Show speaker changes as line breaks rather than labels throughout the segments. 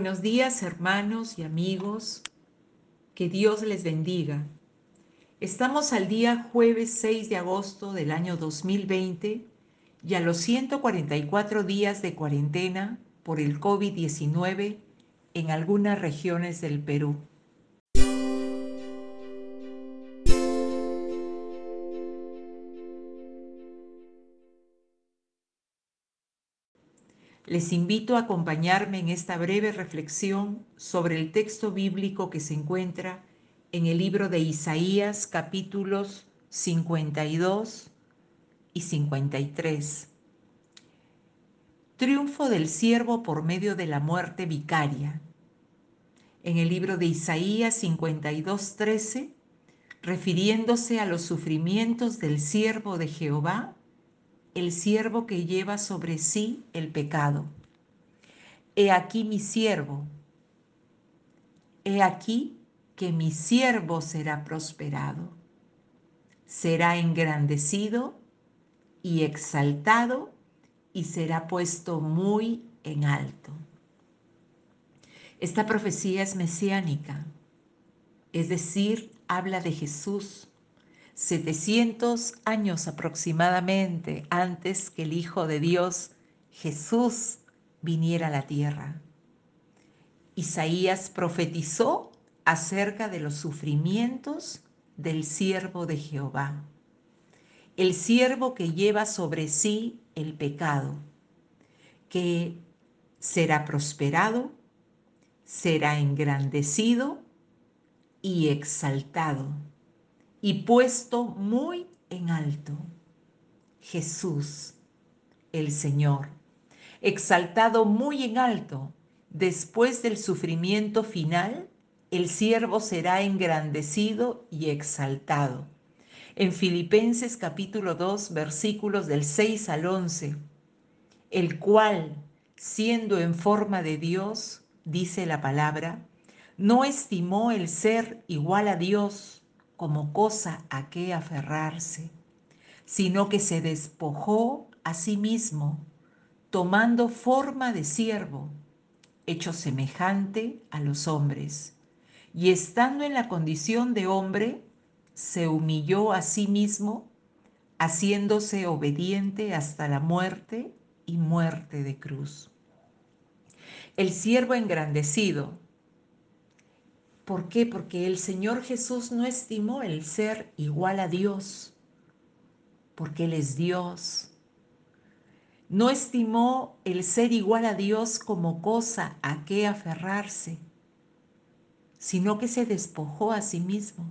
Buenos días hermanos y amigos, que Dios les bendiga. Estamos al día jueves 6 de agosto del año 2020 y a los 144 días de cuarentena por el COVID-19 en algunas regiones del Perú. Les invito a acompañarme en esta breve reflexión sobre el texto bíblico que se encuentra en el libro de Isaías capítulos 52 y 53. Triunfo del siervo por medio de la muerte vicaria. En el libro de Isaías 52:13, refiriéndose a los sufrimientos del siervo de Jehová, el siervo que lleva sobre sí el pecado. He aquí mi siervo. He aquí que mi siervo será prosperado. Será engrandecido y exaltado y será puesto muy en alto. Esta profecía es mesiánica, es decir, habla de Jesús 700 años aproximadamente antes que el Hijo de Dios, Jesús, viniera a la tierra. Isaías profetizó acerca de los sufrimientos del siervo de Jehová, el siervo que lleva sobre sí el pecado, que será prosperado, será engrandecido y exaltado y puesto muy en alto. Jesús, el Señor, exaltado muy en alto, después del sufrimiento final, el siervo será engrandecido y exaltado. En Filipenses capítulo 2 versículos del 6 al 11, el cual, siendo en forma de Dios, dice la palabra, no estimó el ser igual a Dios como cosa a qué aferrarse, sino que se despojó a sí mismo, tomando forma de siervo, hecho semejante a los hombres, y estando en la condición de hombre, se humilló a sí mismo, haciéndose obediente hasta la muerte y muerte de cruz. El siervo engrandecido, ¿Por qué? Porque el Señor Jesús no estimó el ser igual a Dios, porque Él es Dios. No estimó el ser igual a Dios como cosa a qué aferrarse, sino que se despojó a sí mismo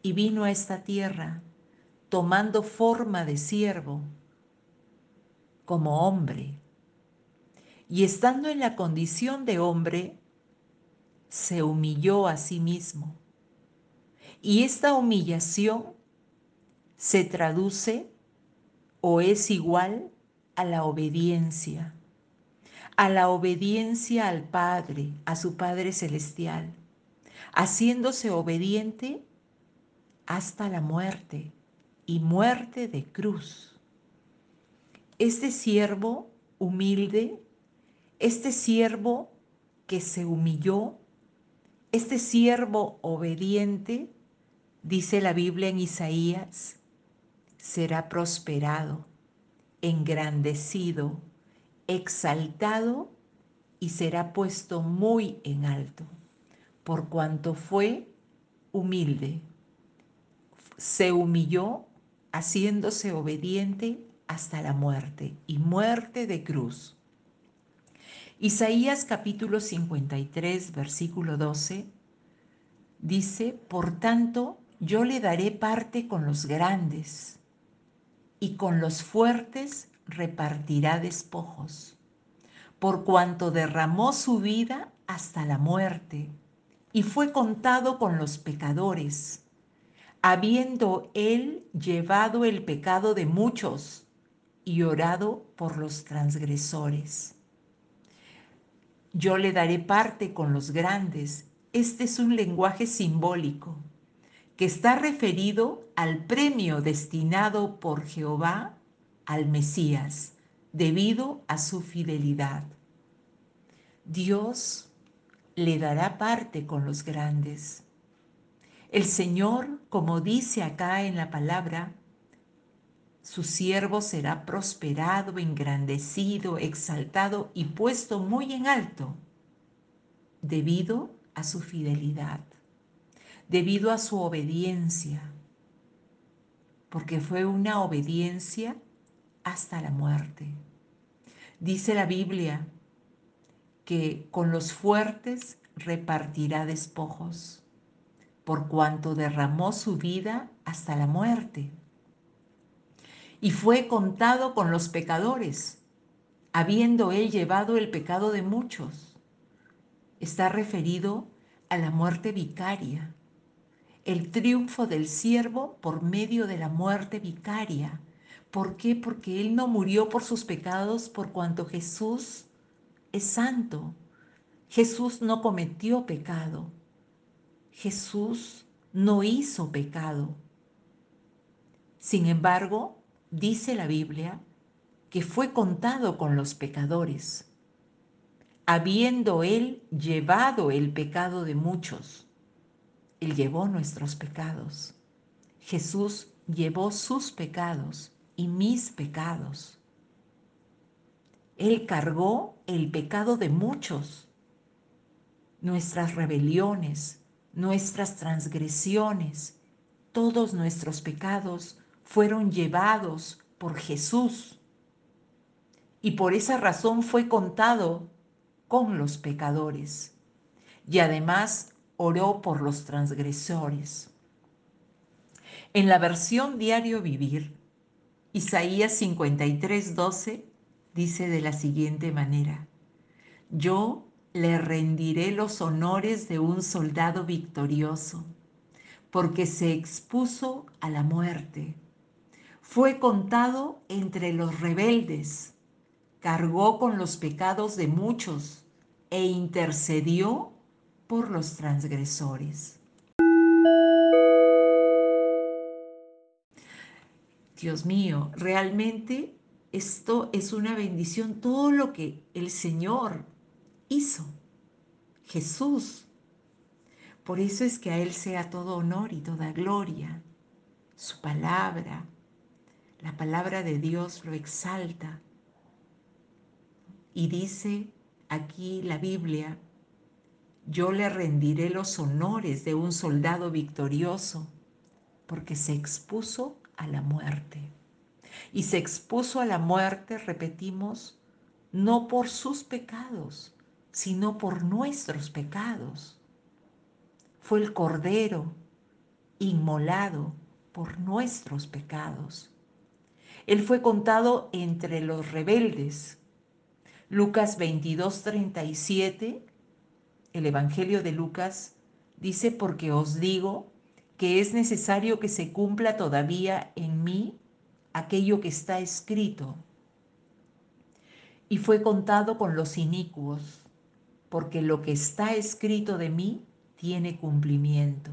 y vino a esta tierra tomando forma de siervo como hombre. Y estando en la condición de hombre, se humilló a sí mismo. Y esta humillación se traduce o es igual a la obediencia, a la obediencia al Padre, a su Padre Celestial, haciéndose obediente hasta la muerte y muerte de cruz. Este siervo humilde, este siervo que se humilló, este siervo obediente, dice la Biblia en Isaías, será prosperado, engrandecido, exaltado y será puesto muy en alto, por cuanto fue humilde. Se humilló haciéndose obediente hasta la muerte y muerte de cruz. Isaías capítulo 53, versículo 12, dice, por tanto, yo le daré parte con los grandes, y con los fuertes repartirá despojos, por cuanto derramó su vida hasta la muerte, y fue contado con los pecadores, habiendo él llevado el pecado de muchos y orado por los transgresores yo le daré parte con los grandes. Este es un lenguaje simbólico que está referido al premio destinado por Jehová al Mesías debido a su fidelidad. Dios le dará parte con los grandes. El Señor, como dice acá en la palabra, su siervo será prosperado, engrandecido, exaltado y puesto muy en alto, debido a su fidelidad, debido a su obediencia, porque fue una obediencia hasta la muerte. Dice la Biblia que con los fuertes repartirá despojos, por cuanto derramó su vida hasta la muerte. Y fue contado con los pecadores, habiendo él llevado el pecado de muchos. Está referido a la muerte vicaria, el triunfo del siervo por medio de la muerte vicaria. ¿Por qué? Porque Él no murió por sus pecados por cuanto Jesús es santo. Jesús no cometió pecado. Jesús no hizo pecado. Sin embargo, dice la Biblia que fue contado con los pecadores, habiendo Él llevado el pecado de muchos él llevó nuestros pecados. Jesús llevó sus pecados y mis pecados. Él cargó el pecado de muchos, nuestras rebeliones, nuestras transgresiones, todos nuestros pecados fueron llevados por Jesús. Y por esa razón fue contado con los pecadores. Y además oró por los transgresores. En la versión Diario Vivir, Isaías 53, 12 dice de la siguiente manera, yo le rendiré los honores de un soldado victorioso, porque se expuso a la muerte. Fue contado entre los rebeldes, cargó con los pecados de muchos e intercedió por los transgresores. Dios mío, realmente esto es una bendición, todo lo que el Señor hizo, Jesús. Por eso es que a Él sea todo honor y toda gloria. Su palabra, la palabra de Dios lo exalta. Y dice aquí la Biblia yo le rendiré los honores de un soldado victorioso, porque se expuso a la muerte. Y se expuso a la muerte, repetimos, no por sus pecados, sino por nuestros pecados. Fue el Cordero inmolado por nuestros pecados. Él fue contado entre los rebeldes. Lucas 22, 37 el Evangelio de Lucas dice, porque os digo que es necesario que se cumpla todavía en mí aquello que está escrito. Y fue contado con los inicuos, porque lo que está escrito de mí tiene cumplimiento.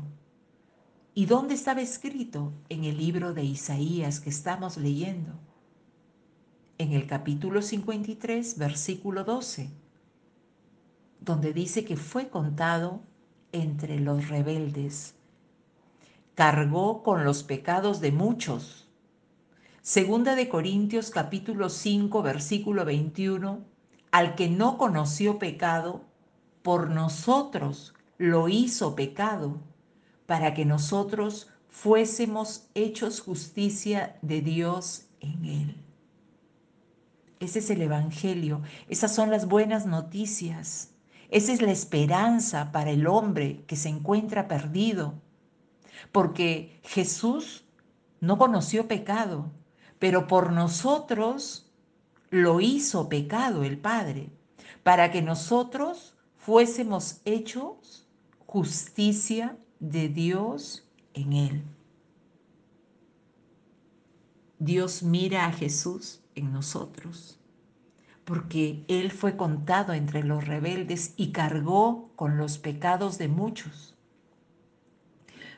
¿Y dónde estaba escrito? En el libro de Isaías que estamos leyendo. En el capítulo 53, versículo 12 donde dice que fue contado entre los rebeldes. Cargó con los pecados de muchos. Segunda de Corintios capítulo 5 versículo 21, al que no conoció pecado, por nosotros lo hizo pecado, para que nosotros fuésemos hechos justicia de Dios en él. Ese es el Evangelio, esas son las buenas noticias. Esa es la esperanza para el hombre que se encuentra perdido. Porque Jesús no conoció pecado, pero por nosotros lo hizo pecado el Padre, para que nosotros fuésemos hechos justicia de Dios en él. Dios mira a Jesús en nosotros porque Él fue contado entre los rebeldes y cargó con los pecados de muchos.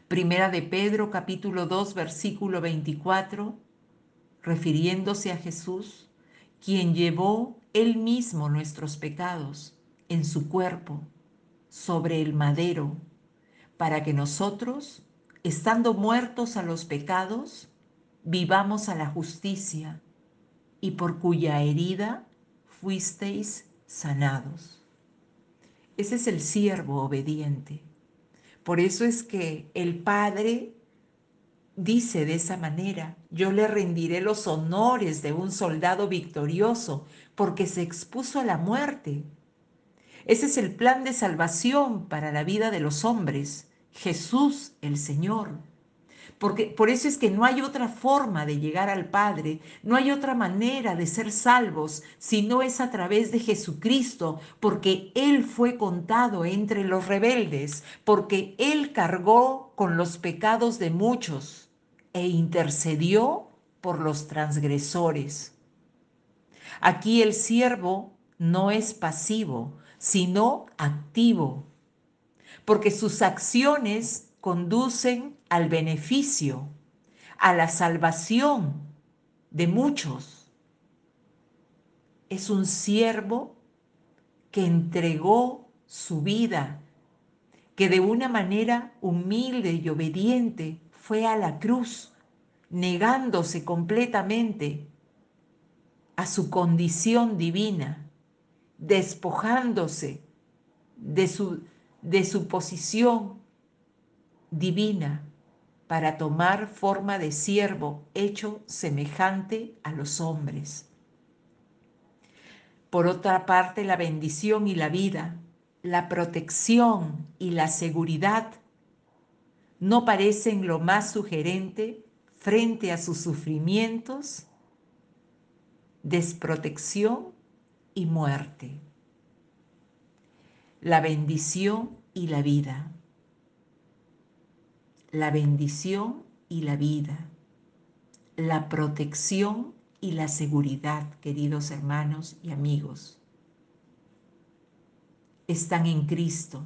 Primera de Pedro capítulo 2 versículo 24, refiriéndose a Jesús, quien llevó Él mismo nuestros pecados en su cuerpo sobre el madero para que nosotros, estando muertos a los pecados, vivamos a la justicia y por cuya herida fuisteis sanados. Ese es el siervo obediente. Por eso es que el Padre dice de esa manera, yo le rendiré los honores de un soldado victorioso porque se expuso a la muerte. Ese es el plan de salvación para la vida de los hombres, Jesús el Señor. Porque por eso es que no hay otra forma de llegar al Padre, no hay otra manera de ser salvos si no es a través de Jesucristo, porque Él fue contado entre los rebeldes, porque Él cargó con los pecados de muchos e intercedió por los transgresores. Aquí el siervo no es pasivo, sino activo, porque sus acciones conducen al beneficio, a la salvación de muchos. Es un siervo que entregó su vida, que de una manera humilde y obediente fue a la cruz, negándose completamente a su condición divina, despojándose de su, de su posición divina para tomar forma de siervo hecho semejante a los hombres. Por otra parte, la bendición y la vida, la protección y la seguridad no parecen lo más sugerente frente a sus sufrimientos, desprotección y muerte. La bendición y la vida. La bendición y la vida, la protección y la seguridad, queridos hermanos y amigos, están en Cristo.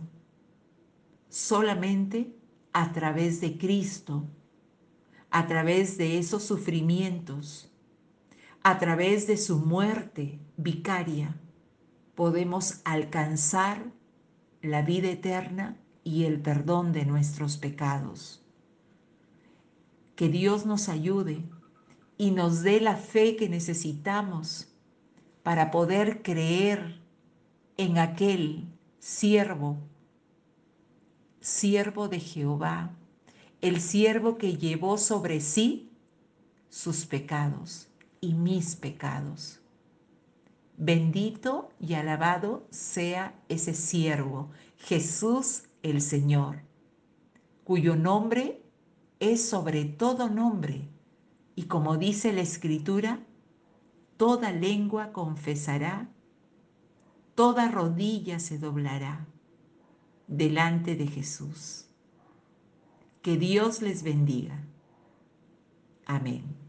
Solamente a través de Cristo, a través de esos sufrimientos, a través de su muerte vicaria, podemos alcanzar la vida eterna y el perdón de nuestros pecados. Que Dios nos ayude y nos dé la fe que necesitamos para poder creer en aquel siervo, siervo de Jehová, el siervo que llevó sobre sí sus pecados y mis pecados. Bendito y alabado sea ese siervo, Jesús el Señor, cuyo nombre es sobre todo nombre, y como dice la Escritura, toda lengua confesará, toda rodilla se doblará delante de Jesús. Que Dios les bendiga. Amén.